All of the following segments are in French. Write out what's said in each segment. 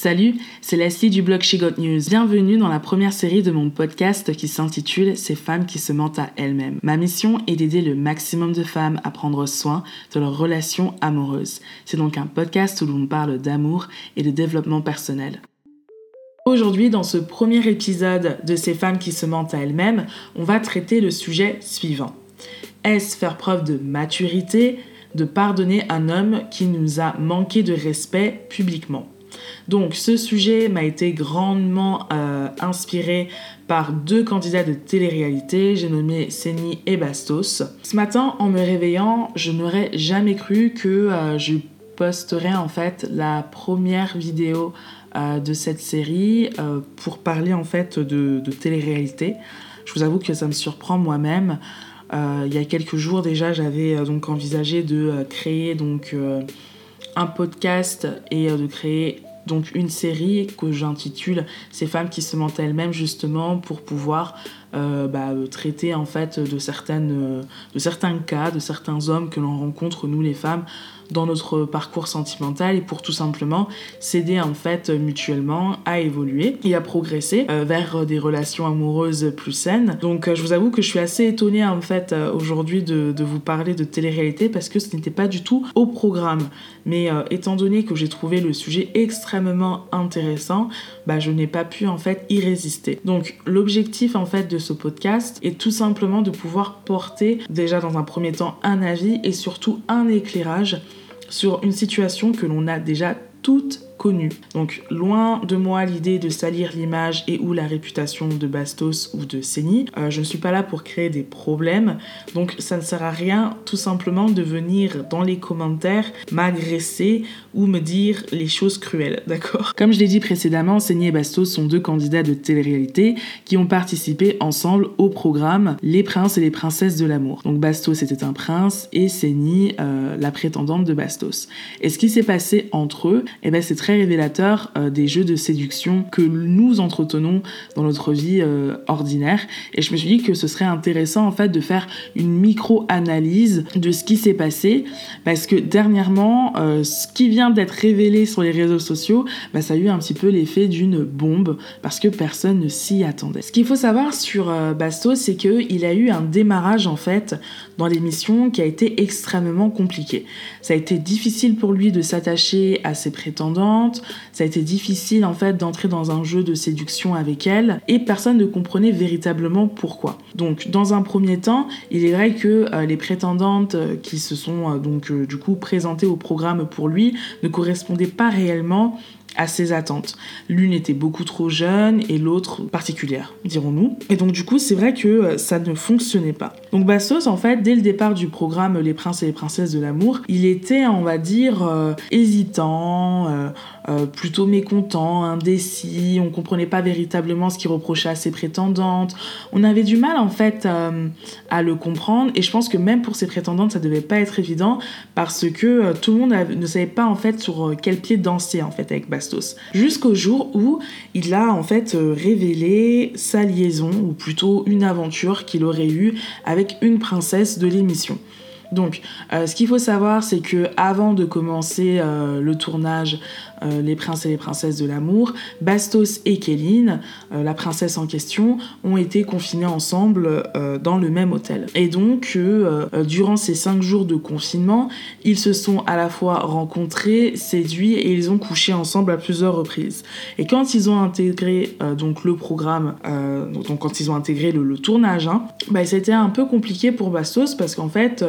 Salut, c'est Leslie du blog She Got News. Bienvenue dans la première série de mon podcast qui s'intitule Ces femmes qui se mentent à elles-mêmes. Ma mission est d'aider le maximum de femmes à prendre soin de leurs relations amoureuses. C'est donc un podcast où l'on parle d'amour et de développement personnel. Aujourd'hui, dans ce premier épisode de Ces femmes qui se mentent à elles-mêmes, on va traiter le sujet suivant. Est-ce faire preuve de maturité de pardonner un homme qui nous a manqué de respect publiquement? Donc ce sujet m'a été grandement euh, inspiré par deux candidats de télé-réalité, j'ai nommé Seni et Bastos. Ce matin, en me réveillant, je n'aurais jamais cru que euh, je posterais en fait la première vidéo euh, de cette série pour parler en fait de, de télé-réalité. Je vous avoue que ça me surprend moi-même. il y a quelques jours déjà, j'avais donc envisagé de créer donc un podcast et de créer donc une série que j'intitule Ces femmes qui se mentent elles-mêmes justement pour pouvoir euh, bah, traiter en fait certaines, de certains cas, de certains hommes que l'on rencontre nous les femmes dans notre parcours sentimental et pour tout simplement s'aider en fait mutuellement à évoluer et à progresser euh, vers des relations amoureuses plus saines. Donc euh, je vous avoue que je suis assez étonnée en fait euh, aujourd'hui de, de, vous parler de télé-réalité parce que ce n'était pas du tout au programme. Mais étant donné que j'ai trouvé le sujet extrêmement intéressant, bah, je n'ai pas pu en fait y résister. Donc l'objectif en fait de ce podcast est tout simplement de pouvoir porter déjà dans un premier temps un avis et surtout un éclairage sur une situation que l'on a déjà toutes connu. Donc loin de moi l'idée de salir l'image et ou la réputation de Bastos ou de Seni. Euh, je ne suis pas là pour créer des problèmes. Donc ça ne sert à rien tout simplement de venir dans les commentaires m'agresser ou me dire les choses cruelles, d'accord? Comme je l'ai dit précédemment, Seni et Bastos sont deux candidats de télé-réalité qui ont participé ensemble au programme Les princes et les princesses de l'amour. Donc Bastos était un prince et Seni euh, la prétendante de Bastos. Et ce qui s'est passé entre eux, eh ben c'est très révélateur euh, des jeux de séduction que nous entretenons dans notre vie euh, ordinaire. Et je me suis dit que ce serait intéressant en fait de faire une micro-analyse de ce qui s'est passé parce que dernièrement, euh, ce qui vient d'être révélé sur les réseaux sociaux, bah, ça a eu un petit peu l'effet d'une bombe parce que personne ne s'y attendait. Ce qu'il faut savoir sur Bastos, c'est qu'il a eu un démarrage en fait dans l'émission qui a été extrêmement compliqué. Ça a été difficile pour lui de s'attacher à ses prétendants ça a été difficile en fait d'entrer dans un jeu de séduction avec elle et personne ne comprenait véritablement pourquoi. Donc dans un premier temps, il est vrai que euh, les prétendantes euh, qui se sont euh, donc du coup présentées au programme pour lui ne correspondaient pas réellement à ses attentes. L'une était beaucoup trop jeune et l'autre particulière, dirons-nous. Et donc du coup, c'est vrai que euh, ça ne fonctionnait pas. Donc Bastos, en fait, dès le départ du programme Les princes et les princesses de l'amour, il était, on va dire, euh, hésitant, euh, plutôt mécontent, indécis. On comprenait pas véritablement ce qu'il reprochait à ses prétendantes. On avait du mal, en fait, à le comprendre. Et je pense que même pour ses prétendantes, ça devait pas être évident parce que tout le monde ne savait pas, en fait, sur quel pied danser, en fait, avec Bastos. Jusqu'au jour où il a en fait euh, révélé sa liaison, ou plutôt une aventure qu'il aurait eue avec une princesse de l'émission. Donc, euh, ce qu'il faut savoir, c'est que avant de commencer euh, le tournage euh, Les princes et les princesses de l'amour, Bastos et Kéline, la princesse en question, ont été confinés ensemble dans le même hôtel. Et donc, durant ces cinq jours de confinement, ils se sont à la fois rencontrés, séduits et ils ont couché ensemble à plusieurs reprises. Et quand ils ont intégré donc le programme, donc quand ils ont intégré le, tournage, hein, bah, c'était un peu compliqué pour Bastos parce qu'en fait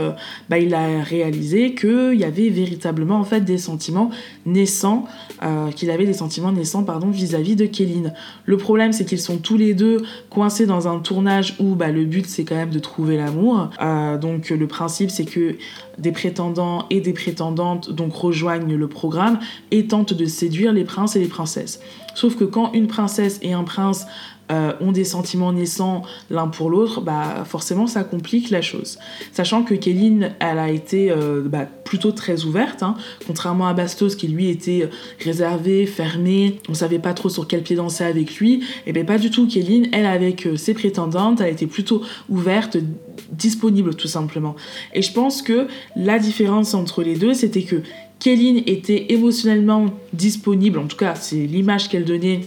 bah, il a réalisé qu'il y avait véritablement en fait des sentiments naissants, euh, qu'il avait des sentiments naissants pardon vis-à-vis de Kéline. Le problème c'est qu'ils sont tous les deux coincés dans un tournage où bah, le but c'est quand même de trouver l'amour. Euh, donc le principe c'est que des prétendants et des prétendantes donc rejoignent le programme et tentent de séduire les princes et les princesses. Sauf que quand une princesse et un prince euh, ont des sentiments naissants l'un pour l'autre, bah forcément ça complique la chose. Sachant que Kéline, elle a été euh, bah, plutôt très ouverte, hein, contrairement à Bastos qui lui était réservé, fermé, on savait pas trop sur quel pied danser avec lui, et eh bien pas du tout. Kéline, elle avec euh, ses prétendantes, elle était plutôt ouverte, disponible tout simplement. Et je pense que la différence entre les deux, c'était que Kéline était émotionnellement disponible, en tout cas c'est l'image qu'elle donnait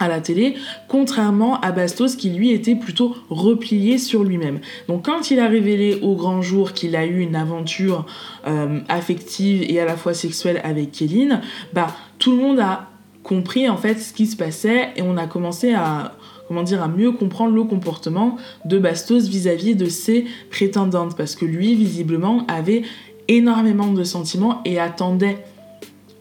à la télé, contrairement à Bastos qui lui était plutôt replié sur lui-même. Donc quand il a révélé au grand jour qu'il a eu une aventure euh, affective et à la fois sexuelle avec Kéline, bah tout le monde a compris en fait ce qui se passait et on a commencé à comment dire à mieux comprendre le comportement de Bastos vis-à-vis de ses prétendantes parce que lui visiblement avait énormément de sentiments et attendait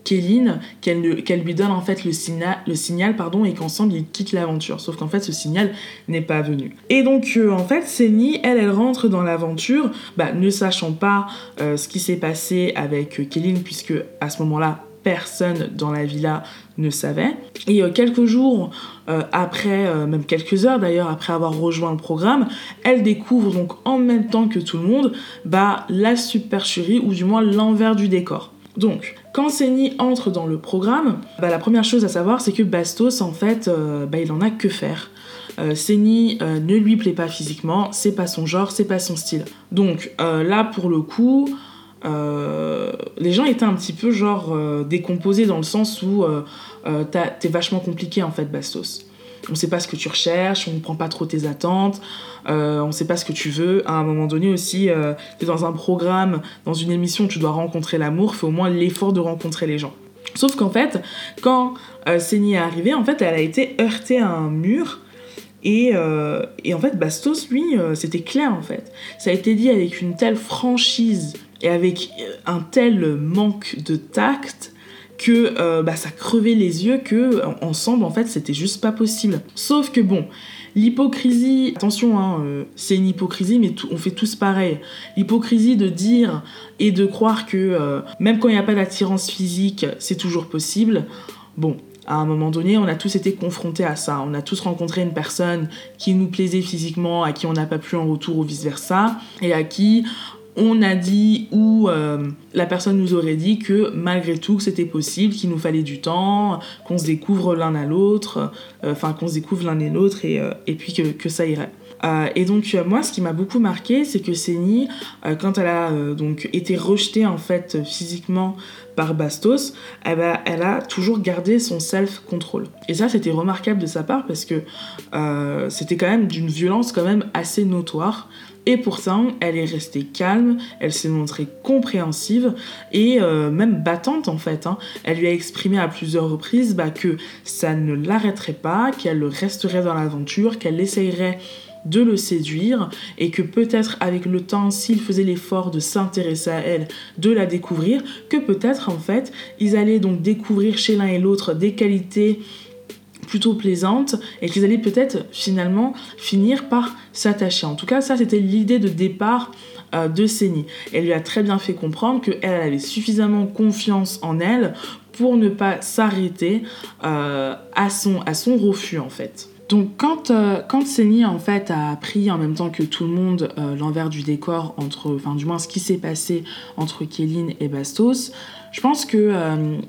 Kéline qu'elle lui donne en fait le, signal, le signal pardon, et qu'ensemble ils quittent l'aventure. Sauf qu'en fait ce signal n'est pas venu. Et donc euh, en fait Séni, elle, elle rentre dans l'aventure, bah, ne sachant pas euh, ce qui s'est passé avec Kéline puisque à ce moment-là personne dans la villa ne savait. Et euh, quelques jours après, même quelques heures d'ailleurs après avoir rejoint le programme, elle découvre donc en même temps que tout le monde bah, la supercherie ou du moins l'envers du décor. Donc, quand Senni entre dans le programme, bah, la première chose à savoir, c'est que Bastos, en fait, euh, bah, il en a que faire. Euh, euh, ne lui plaît pas physiquement, c'est pas son genre, c'est pas son style. Donc euh, là, pour le coup, les gens étaient un petit peu genre décomposés dans le sens où t'es vachement compliqué en fait, Bastos on sait pas ce que tu recherches, on ne prend pas trop tes attentes, euh, on sait pas ce que tu veux. À un moment donné aussi, euh, tu es dans un programme, dans une émission, tu dois rencontrer l'amour, fais au moins l'effort de rencontrer les gens. Sauf qu'en fait, quand euh, est arrivée, en fait, elle a été heurtée à un mur. Et, euh, en fait, Bastos, lui, c'était clair en fait. Ça a été dit avec une telle franchise et avec un tel manque de tact que euh, bah, ça crevait les yeux que ensemble en fait c'était juste pas possible. Sauf que bon, l'hypocrisie, attention, hein, euh, c'est une hypocrisie, mais on fait tous pareil. L'hypocrisie de dire et de croire que euh, même quand il n'y a pas d'attirance physique, c'est toujours possible. Bon, à un moment donné, on a tous été confrontés à ça. On a tous rencontré une personne qui nous plaisait physiquement, à qui on n'a pas plu en retour ou vice-versa, et à qui on a dit ou euh, la personne nous aurait dit que malgré tout que c'était possible, qu'il nous fallait du temps, qu'on se découvre l'un à l'autre, euh, enfin qu'on se découvre l'un et l'autre et, euh, puis que, ça irait. Et donc moi ce qui m'a beaucoup marqué c'est que Séni quand elle a donc été rejetée en fait physiquement par Bastos, eh ben, elle a toujours gardé son self-control. Et ça c'était remarquable de sa part parce que c'était quand même d'une violence quand même assez notoire. Et pourtant, elle est restée calme, elle s'est montrée compréhensive et euh, même battante en fait. Hein. Elle lui a exprimé à plusieurs reprises bah, que ça ne l'arrêterait pas, qu'elle resterait dans l'aventure, qu'elle essayerait de le séduire et que peut-être avec le temps, s'il faisait l'effort de s'intéresser à elle, de la découvrir, que peut-être en fait, ils allaient donc découvrir chez l'un et l'autre des qualités plutôt plaisante et qu'ils allaient peut-être finalement finir par s'attacher. En tout cas, ça c'était l'idée de départ euh, de Séni. Elle lui a très bien fait comprendre qu'elle avait suffisamment confiance en elle pour ne pas s'arrêter euh, à son refus en fait. Donc quand, euh, quand en fait a appris en même temps que tout le monde euh, l'envers du décor entre, enfin du moins ce qui s'est passé entre Kéline et Bastos, je pense que euh,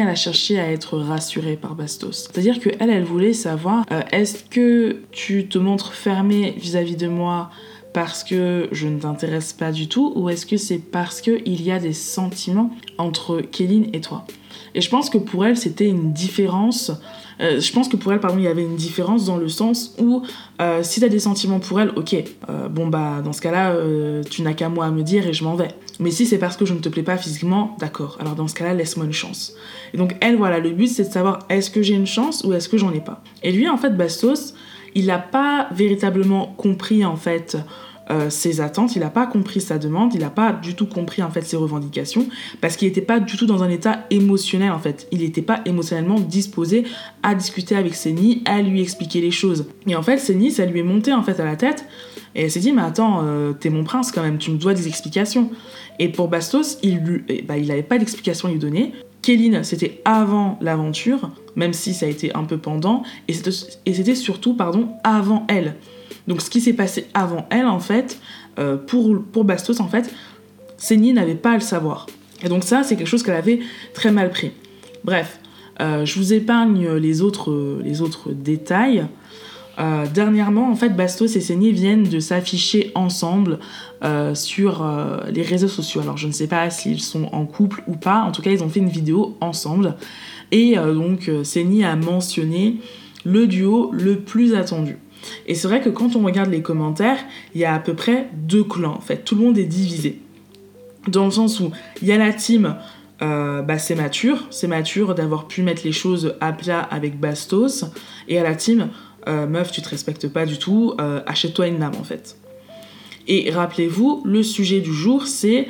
a cherché à être rassurée par Bastos. C'est-à-dire qu'elle, elle voulait savoir euh, est-ce que tu te montres fermé vis-à-vis de moi parce que je ne t'intéresse pas du tout ou est-ce que c'est parce qu'il y a des sentiments entre Kéline et toi? Et je pense que pour elle, c'était une différence euh, je pense que pour elle, pardon, il y avait une différence dans le sens où euh, si tu as des sentiments pour elle, ok, euh, bon bah dans ce cas-là, tu n'as qu'à moi à me dire et je m'en vais. Mais si c'est parce que je ne te plais pas physiquement, d'accord, alors dans ce cas-là, laisse-moi une chance. Et donc elle, voilà, le but c'est de savoir est-ce que j'ai une chance ou est-ce que j'en ai pas? Et lui, en fait, Bastos, il n'a pas véritablement compris en fait euh, ses attentes, il n'a pas compris sa demande, il n'a pas du tout compris en fait ses revendications parce qu'il n'était pas du tout dans un état émotionnel en fait. Il n'était pas émotionnellement disposé à discuter avec Séni, à lui expliquer les choses. Et en fait, Séni, ça lui est monté en fait à la tête et elle s'est dit mais attends, euh, t'es mon prince quand même, tu me dois des explications. Et pour Bastos, il n'avait eh bah, pas d'explication à lui donner. Kéline, c'était avant l'aventure, même si ça a été un peu pendant, et c'était surtout, pardon, avant elle. Donc ce qui s'est passé avant elle, en fait, euh, pour, Bastos, en fait, Séni n'avait pas à le savoir. Et donc ça, c'est quelque chose qu'elle avait très mal pris. Bref, euh, je vous épargne les autres, détails. euh, dernièrement, en fait, Bastos et Seigné viennent de s'afficher ensemble sur les réseaux sociaux. Alors, je ne sais pas s'ils sont en couple ou pas. En tout cas, ils ont fait une vidéo ensemble. Et donc, Seigny a mentionné le duo le plus attendu. Et c'est vrai que quand on regarde les commentaires, il y a à peu près deux clans, en fait. Tout le monde est divisé. Dans le sens où il y a la team bah, c'est mature, c'est mature d'avoir pu mettre les choses à plat avec Bastos, et à la team, euh, meuf, tu te respectes pas du tout, euh, achète-toi une lame en fait. Et rappelez-vous, le sujet du jour, c'est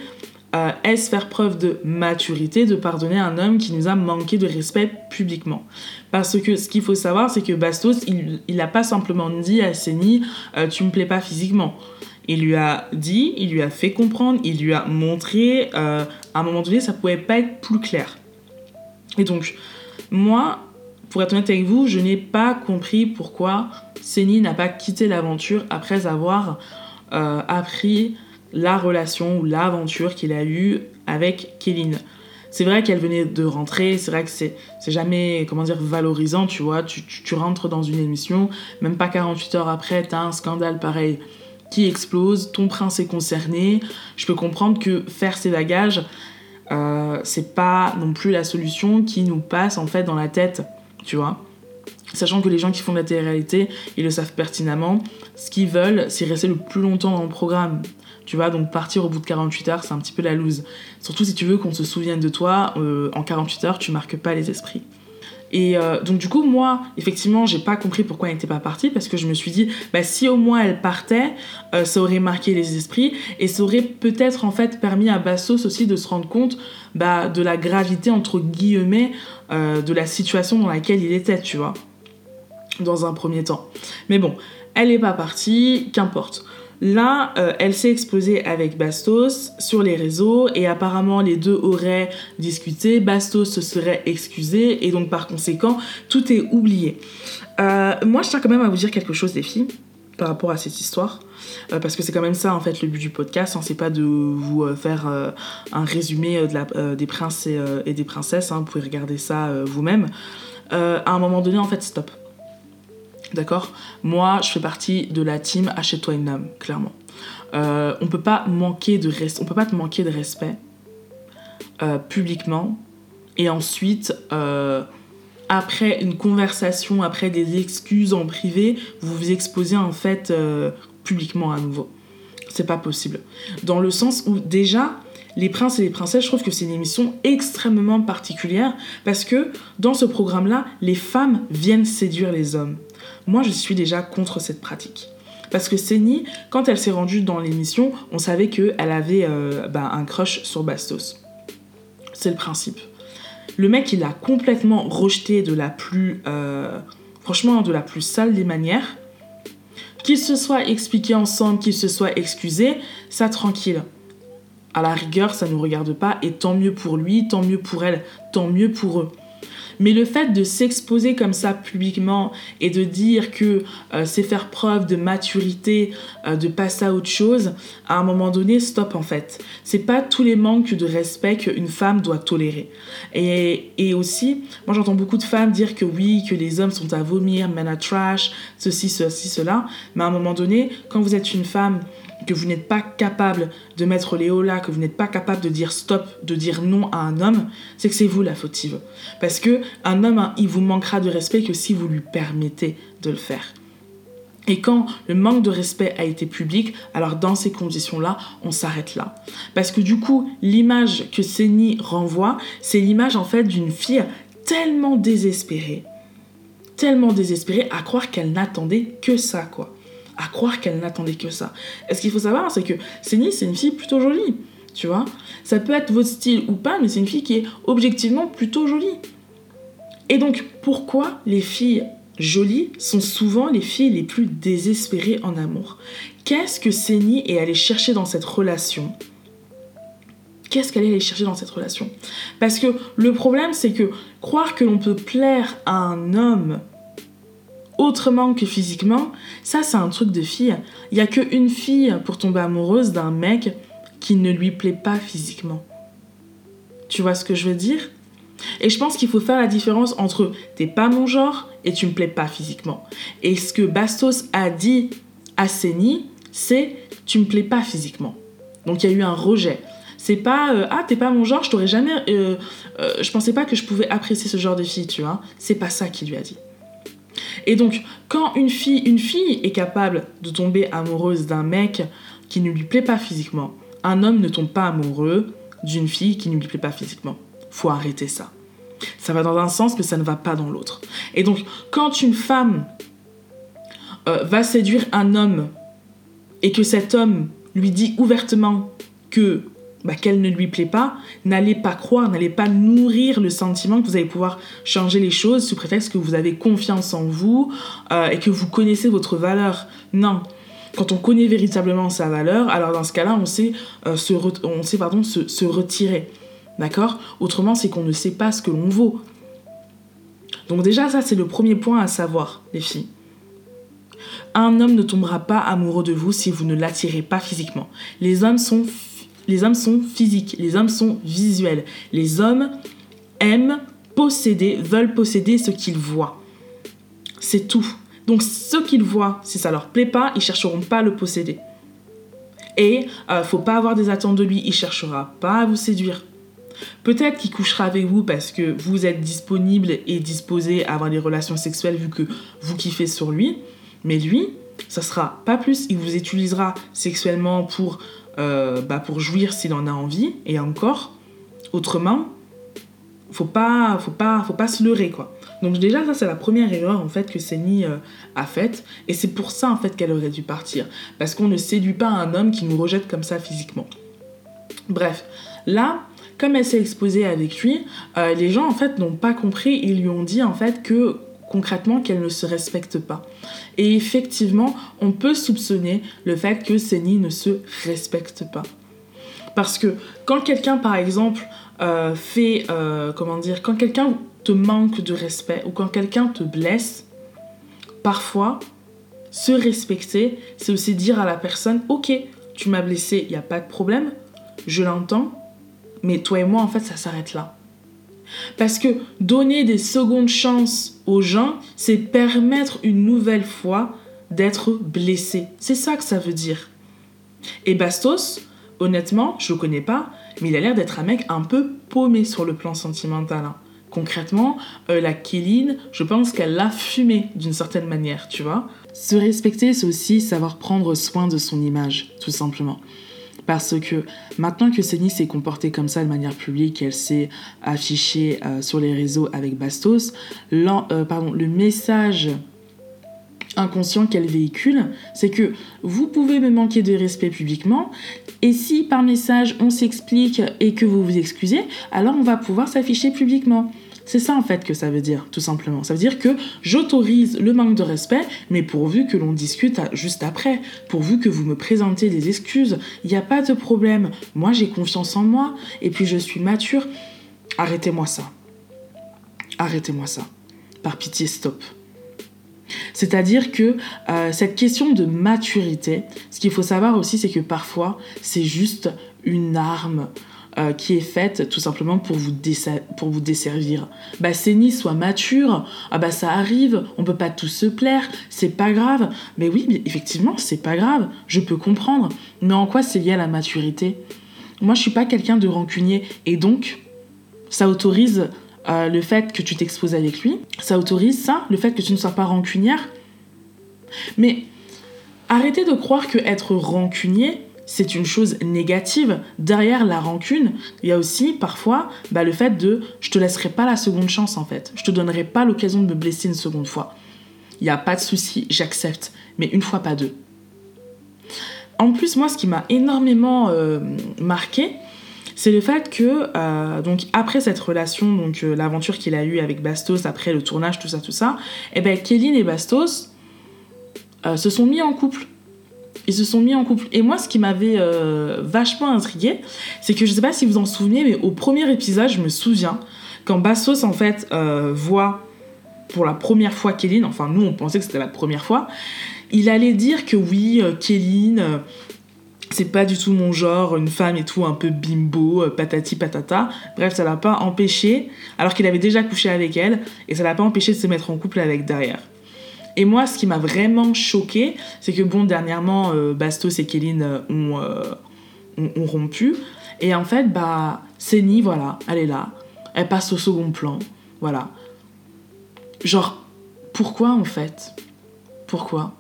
euh, est-ce faire preuve de maturité de pardonner un homme qui nous a manqué de respect publiquement? Parce que ce qu'il faut savoir, c'est que Bastos, il n'a pas simplement dit à Seni tu me plais pas physiquement. Il lui a dit, il lui a fait comprendre, il lui a montré, à un moment donné, ça pouvait pas être plus clair. Et donc, moi, pour être honnête avec vous, je n'ai pas compris pourquoi Seni n'a pas quitté l'aventure après avoir euh, appris la relation ou l'aventure qu'il a eue avec Kéline. C'est vrai qu'elle venait de rentrer, c'est vrai que c'est, jamais, comment dire, valorisant, tu vois. Tu, rentres dans une émission, même pas 48 heures après, t'as un scandale pareil qui explose, ton prince est concerné. Je peux comprendre que faire ses bagages, euh, c'est pas non plus la solution qui nous passe en fait dans la tête tu vois. Sachant que les gens qui font de la télé-réalité, ils le savent pertinemment. Ce qu'ils veulent, c'est rester le plus longtemps dans le programme. Tu vois, donc partir au bout de 48 heures, c'est un petit peu la loose. Surtout si tu veux qu'on se souvienne de toi, euh, en 48 heures, tu marques pas les esprits. Et euh, donc du coup, moi, effectivement, j'ai pas compris pourquoi elle n'était pas partie, parce que je me suis dit, bah, si au moins elle partait, euh, ça aurait marqué les esprits, et ça aurait peut-être en fait permis à Bassos aussi de se rendre compte bah, de la gravité, entre guillemets, de la situation dans laquelle il était, tu vois, dans un premier temps. Mais bon, elle n'est pas partie, qu'importe. Là, euh, elle s'est exposée avec Bastos sur les réseaux et apparemment les deux auraient discuté, Bastos se serait excusé et donc par conséquent, tout est oublié. Euh, moi, je tiens quand même à vous dire quelque chose, les filles, par rapport à cette histoire. Euh, parce que c'est quand même ça, en fait, le but du podcast. Hein, c'est pas de vous faire un résumé de la, des princes et, des princesses. Hein, vous pouvez regarder ça vous-même. à un moment donné, en fait, stop. D'accord? Moi, je fais partie de la team Achète-toi une âme, clairement. Euh, on peut pas manquer de on peut pas te manquer de respect euh, publiquement et ensuite euh, après une conversation, après des excuses en privé, vous vous exposez en fait publiquement à nouveau. C'est pas possible. Dans le sens où déjà les princes et les princesses, je trouve que c'est une émission extrêmement particulière parce que dans ce programme-là, les femmes viennent séduire les hommes. Moi, je suis déjà contre cette pratique. Parce que Seni, quand elle s'est rendue dans l'émission, on savait qu'elle avait euh, bah, un crush sur Bastos. C'est le principe. Le mec, il a complètement rejeté de la plus... Euh, franchement, de la plus sale des manières. Qu'il se soit expliqué ensemble, qu'il se soit excusé, ça tranquille. À la rigueur, ça ne nous regarde pas, et tant mieux pour lui, tant mieux pour elle, tant mieux pour eux. Mais le fait de s'exposer comme ça publiquement et de dire que euh, c'est faire preuve de maturité, euh, de passer à autre chose, à un moment donné, stop en fait. C'est pas tous les manques de respect qu'une femme doit tolérer. Et, et aussi, moi j'entends beaucoup de femmes dire que oui, que les hommes sont à vomir, men à trash, ceci, ceci, cela. Mais à un moment donné, quand vous êtes une femme que vous n'êtes pas capable de mettre les hauts là, que vous n'êtes pas capable de dire stop, de dire non à un homme, c'est que c'est vous la fautive. Parce que un homme, hein, il vous manquera de respect que si vous lui permettez de le faire. Et quand le manque de respect a été public, alors dans ces conditions-là, on s'arrête là. Parce que du coup, l'image que Seni renvoie, c'est l'image en fait d'une fille tellement désespérée, tellement désespérée à croire qu'elle n'attendait que ça, quoi à croire qu'elle n'attendait que ça. Et ce qu'il faut savoir, c'est que Céline, c'est une fille plutôt jolie, tu vois. Ça peut être votre style ou pas, mais c'est une fille qui est objectivement plutôt jolie. Et donc, pourquoi les filles jolies sont souvent les filles les plus désespérées en amour? Qu'est-ce que Céline est allée chercher dans cette relation? Qu'est-ce qu'elle est allée chercher dans cette relation? Parce que le problème, c'est que croire que l'on peut plaire à un homme autrement que physiquement, ça c'est un truc de fille. Il y a qu'une fille pour tomber amoureuse d'un mec qui ne lui plaît pas physiquement. Tu vois ce que je veux dire? Et je pense qu'il faut faire la différence entre t'es pas mon genre et tu me plais pas physiquement. Et ce que Bastos a dit à Seni, c'est tu me plais pas physiquement. Donc il y a eu un rejet. C'est pas euh, ah t'es pas mon genre, je t'aurais jamais, euh, euh, je pensais pas que je pouvais apprécier ce genre de fille, tu vois. C'est pas ça qu'il lui a dit. Et donc quand une fille, une fille est capable de tomber amoureuse d'un mec qui ne lui plaît pas physiquement, un homme ne tombe pas amoureux d'une fille qui ne lui plaît pas physiquement. Faut arrêter ça. Ça va dans un sens, mais ça ne va pas dans l'autre. Et donc, quand une femme va séduire un homme et que cet homme lui dit ouvertement que bah, qu'elle ne lui plaît pas, n'allez pas croire, n'allez pas nourrir le sentiment que vous allez pouvoir changer les choses sous prétexte que vous avez confiance en vous euh, et que vous connaissez votre valeur. Non. Quand on connaît véritablement sa valeur, alors dans ce cas-là, on sait, euh, se, on sait pardon, se, se retirer. D'accord? Autrement, c'est qu'on ne sait pas ce que l'on vaut. Donc déjà, ça, c'est le premier point à savoir, les filles. Un homme ne tombera pas amoureux de vous si vous ne l'attirez pas physiquement. Les hommes sont les hommes sont physiques, les hommes sont visuels. Les hommes aiment posséder, veulent posséder ce qu'ils voient. C'est tout. Donc ce qu'ils voient, si ça leur plaît pas, ils chercheront pas à le posséder. Et euh, faut pas avoir des attentes de lui, il cherchera pas à vous séduire. Peut-être qu'il couchera avec vous parce que vous êtes disponible et disposé à avoir des relations sexuelles vu que vous kiffez sur lui. Mais lui, ça sera pas plus. Il vous utilisera sexuellement pour, euh, bah pour jouir s'il en a envie. Et encore, autrement, faut pas, faut pas, faut pas se leurrer quoi. Donc déjà ça c'est la première erreur en fait que Seni euh, a faite et c'est pour ça en fait qu'elle aurait dû partir parce qu'on ne séduit pas un homme qui nous rejette comme ça physiquement. Bref, là comme elle s'est exposée avec lui, euh, les gens en fait n'ont pas compris, ils lui ont dit en fait que concrètement qu'elle ne se respecte pas. Et effectivement, on peut soupçonner le fait que Seni ne se respecte pas. Parce que quand quelqu'un, par exemple, euh, fait, euh, comment dire, quand quelqu'un te manque de respect ou quand quelqu'un te blesse, parfois, se respecter, c'est aussi dire à la personne, ok, tu m'as blessé, il n'y a pas de problème, je l'entends, mais toi et moi, en fait, ça s'arrête là. Parce que donner des secondes chances aux gens, c'est permettre une nouvelle fois d'être blessé. C'est ça que ça veut dire. Et Bastos, honnêtement, je le connais pas, mais il a l'air d'être un mec un peu paumé sur le plan sentimental. Hein. Concrètement, euh, la Kéline, je pense qu'elle l'a fumé d'une certaine manière, tu vois. Se respecter, c'est aussi savoir prendre soin de son image, tout simplement. Parce que maintenant que Céline s'est comportée comme ça de manière publique, elle s'est affichée euh, sur les réseaux avec Bastos, euh, le message inconscient qu'elle véhicule, c'est que vous pouvez me manquer de respect publiquement, et si par message on s'explique et que vous vous excusez, alors on va pouvoir s'afficher publiquement. C'est ça en fait que ça veut dire, tout simplement. Ça veut dire que j'autorise le manque de respect, mais pourvu que l'on discute juste après, pourvu que vous me présentez des excuses, il n'y a pas de problème. Moi j'ai confiance en moi, et puis je suis mature. Arrêtez-moi ça. Arrêtez-moi ça. Par pitié, stop. C'est-à-dire que euh, cette question de maturité, ce qu'il faut savoir aussi, c'est que parfois, c'est juste une arme euh, qui est faite tout simplement pour vous, pour vous desservir. Bah, Séni, soit mature, ah bah ça arrive, on peut pas tous se plaire, c'est pas grave. Mais oui, effectivement, c'est pas grave, je peux comprendre. Mais en quoi c'est lié à la maturité? Moi, je suis pas quelqu'un de rancunier, et donc, ça autorise euh, le fait que tu t'exposes avec lui, ça autorise ça, le fait que tu ne sois pas rancunière. Mais arrêtez de croire que être rancunier, c'est une chose négative. Derrière la rancune, il y a aussi parfois bah, le fait de je te laisserai pas la seconde chance en fait. Je te donnerai pas l'occasion de me blesser une seconde fois. Il n'y a pas de souci, j'accepte. Mais une fois, pas deux. En plus, moi, ce qui m'a énormément euh, marqué, c'est le fait que, euh, après cette relation, donc euh, l'aventure qu'il a eue avec Bastos, après le tournage, tout ça, tout ça, et eh ben, Kéline et Bastos se sont mis en couple ils se sont mis en couple. Et moi, ce qui m'avait euh, vachement intrigué, c'est que je sais pas si vous en souvenez, mais au premier épisode, je me souviens, quand Bassos, en fait, euh, voit pour la première fois Kéline, enfin, nous, on pensait que c'était la première fois, il allait dire que oui, euh, Kéline, c'est pas du tout mon genre, une femme et tout un peu bimbo, euh, patati patata. Bref, ça l'a pas empêché, alors qu'il avait déjà couché avec elle, et ça l'a pas empêché de se mettre en couple avec derrière. Et moi, ce qui m'a vraiment choqué, c'est que bon, dernièrement, euh, Bastos et Kéline euh, ont, ont, rompu. Et en fait, bah, Séni, voilà, elle est là. Elle passe au second plan. Voilà. Genre, pourquoi en fait? Pourquoi?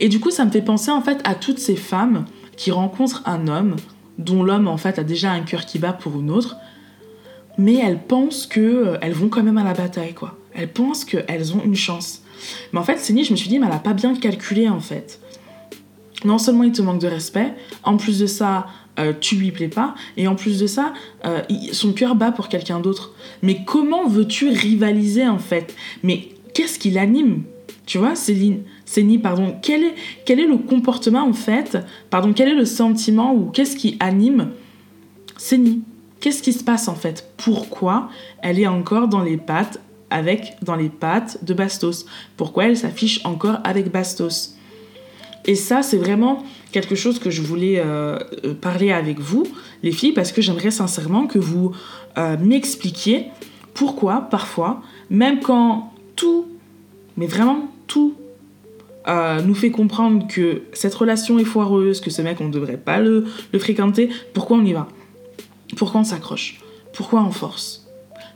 Et du coup, ça me fait penser en fait à toutes ces femmes qui rencontrent un homme dont l'homme en fait a déjà un cœur qui bat pour une autre, mais elles pensent que euh, elles vont quand même à la bataille quoi. Elles pensent qu'elles ont une chance. Mais en fait, Céline, je me suis dit, mais elle a pas bien calculé en fait. Non seulement il te manque de respect, en plus de ça, euh, tu lui plais pas, et en plus de ça, euh, son cœur bat pour quelqu'un d'autre. Mais comment veux-tu rivaliser en fait? Mais qu'est-ce qui l'anime? Tu vois, Céline, Céline, pardon, quel est, quel est le comportement en fait? Pardon, quel est le sentiment ou qu'est-ce qui anime Céline Qu'est-ce qui se passe en fait? Pourquoi elle est encore dans les pattes avec dans les pattes de Bastos. Pourquoi elle s'affiche encore avec Bastos? Et ça, c'est vraiment quelque chose que je voulais euh, euh, parler avec vous, les filles, parce que j'aimerais sincèrement que vous euh, m'expliquiez pourquoi parfois, même quand tout, mais vraiment tout, nous fait comprendre que cette relation est foireuse, que ce mec, on ne devrait pas le, le fréquenter, pourquoi on y va? Pourquoi on s'accroche? Pourquoi on force?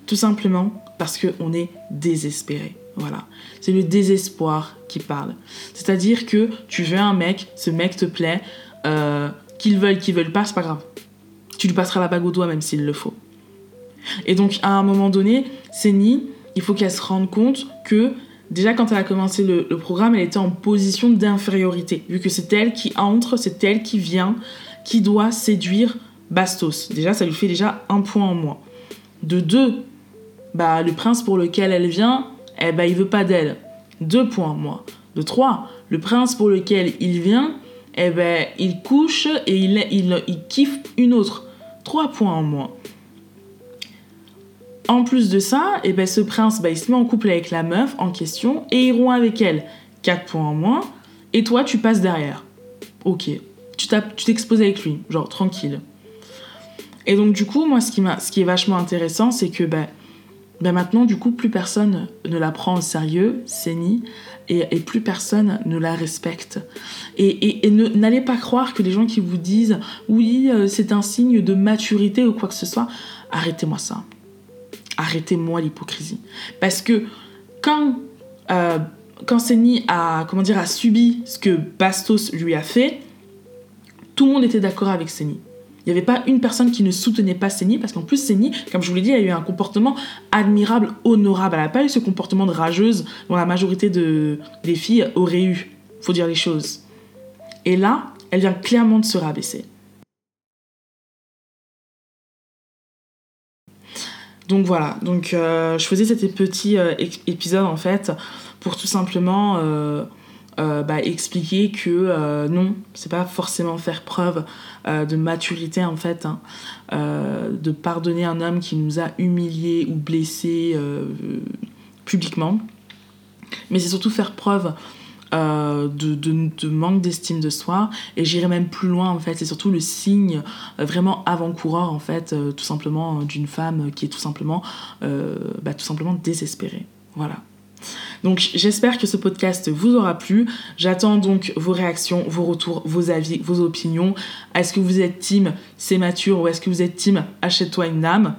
Tout simplement parce qu'on est désespéré. Voilà. C'est le désespoir qui parle. C'est-à-dire que tu veux un mec, ce mec te plaît, euh, qu'ils veulent, qu'ils veulent pas, c'est pas grave. Tu lui passeras la bague au doigt même s'il le faut. Et donc, à un moment donné, Séni, il faut qu'elle se rende compte que déjà quand elle a commencé le, le programme, elle était en position d'infériorité, vu que c'est elle qui entre, c'est elle qui vient, qui doit séduire Bastos. Déjà, ça lui fait déjà un point en moins. De deux, bah, le prince pour lequel elle vient, eh ben, il veut pas d'elle. Deux points, moi. De trois, le prince pour lequel il vient, eh ben, il couche et il, il, il kiffe une autre. Trois points en moins. En plus de ça, eh ben, ce prince, bah, il se met en couple avec la meuf en question et il rompt avec elle. Quatre points en moins. Et toi, tu passes derrière. Ok. Tu t'exposes avec lui, genre tranquille. Et donc, du coup, moi, ce qui, ce qui est vachement intéressant, c'est que ben, ben maintenant, du coup, plus personne ne la prend au sérieux, Séni, et, plus personne ne la respecte. Et, et, n'allez pas croire que les gens qui vous disent oui, euh, c'est un signe de maturité ou quoi que ce soit, arrêtez-moi ça. Arrêtez-moi l'hypocrisie. Parce que quand, euh, Séni a, comment dire, a subi ce que Bastos lui a fait, tout le monde était d'accord avec Séni. Il n'y avait pas une personne qui ne soutenait pas Séni, parce qu'en plus, Séni, comme je vous l'ai dit, a eu un comportement admirable, honorable. Elle n'a pas eu ce comportement de rageuse dont la majorité de, des filles auraient eu. faut dire les choses. Et là, elle vient clairement de se rabaisser. Donc voilà, donc euh, je faisais cet petit euh, épisode en fait pour tout simplement euh, euh, bah, expliquer que euh, non, c'est pas forcément faire preuve euh, de maturité en fait, hein, de pardonner un homme qui nous a humiliés ou blessés publiquement, mais c'est surtout faire preuve de, de, de, manque d'estime de soi. Et j'irai même plus loin en fait. C'est surtout le signe vraiment avant-coureur en fait tout simplement d'une femme qui est tout simplement bah, tout simplement désespérée. Voilà donc j'espère que ce podcast vous aura plu. J'attends donc vos réactions, vos retours, vos avis, vos opinions. Est-ce que vous êtes team c'est mature ou est-ce que vous êtes team achète-toi une âme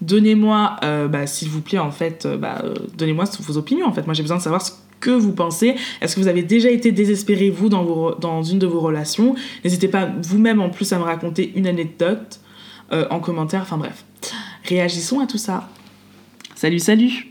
Donnez-moi, euh, bah, s'il vous plaît, en fait, euh, bah, euh, donnez-moi vos opinions. En fait, moi j'ai besoin de savoir ce que vous pensez. Est-ce que vous avez déjà été désespéré, vous, dans, une de vos relations? N'hésitez pas vous-même en plus à me raconter une anecdote en commentaire. Enfin bref, réagissons à tout ça. Salut, salut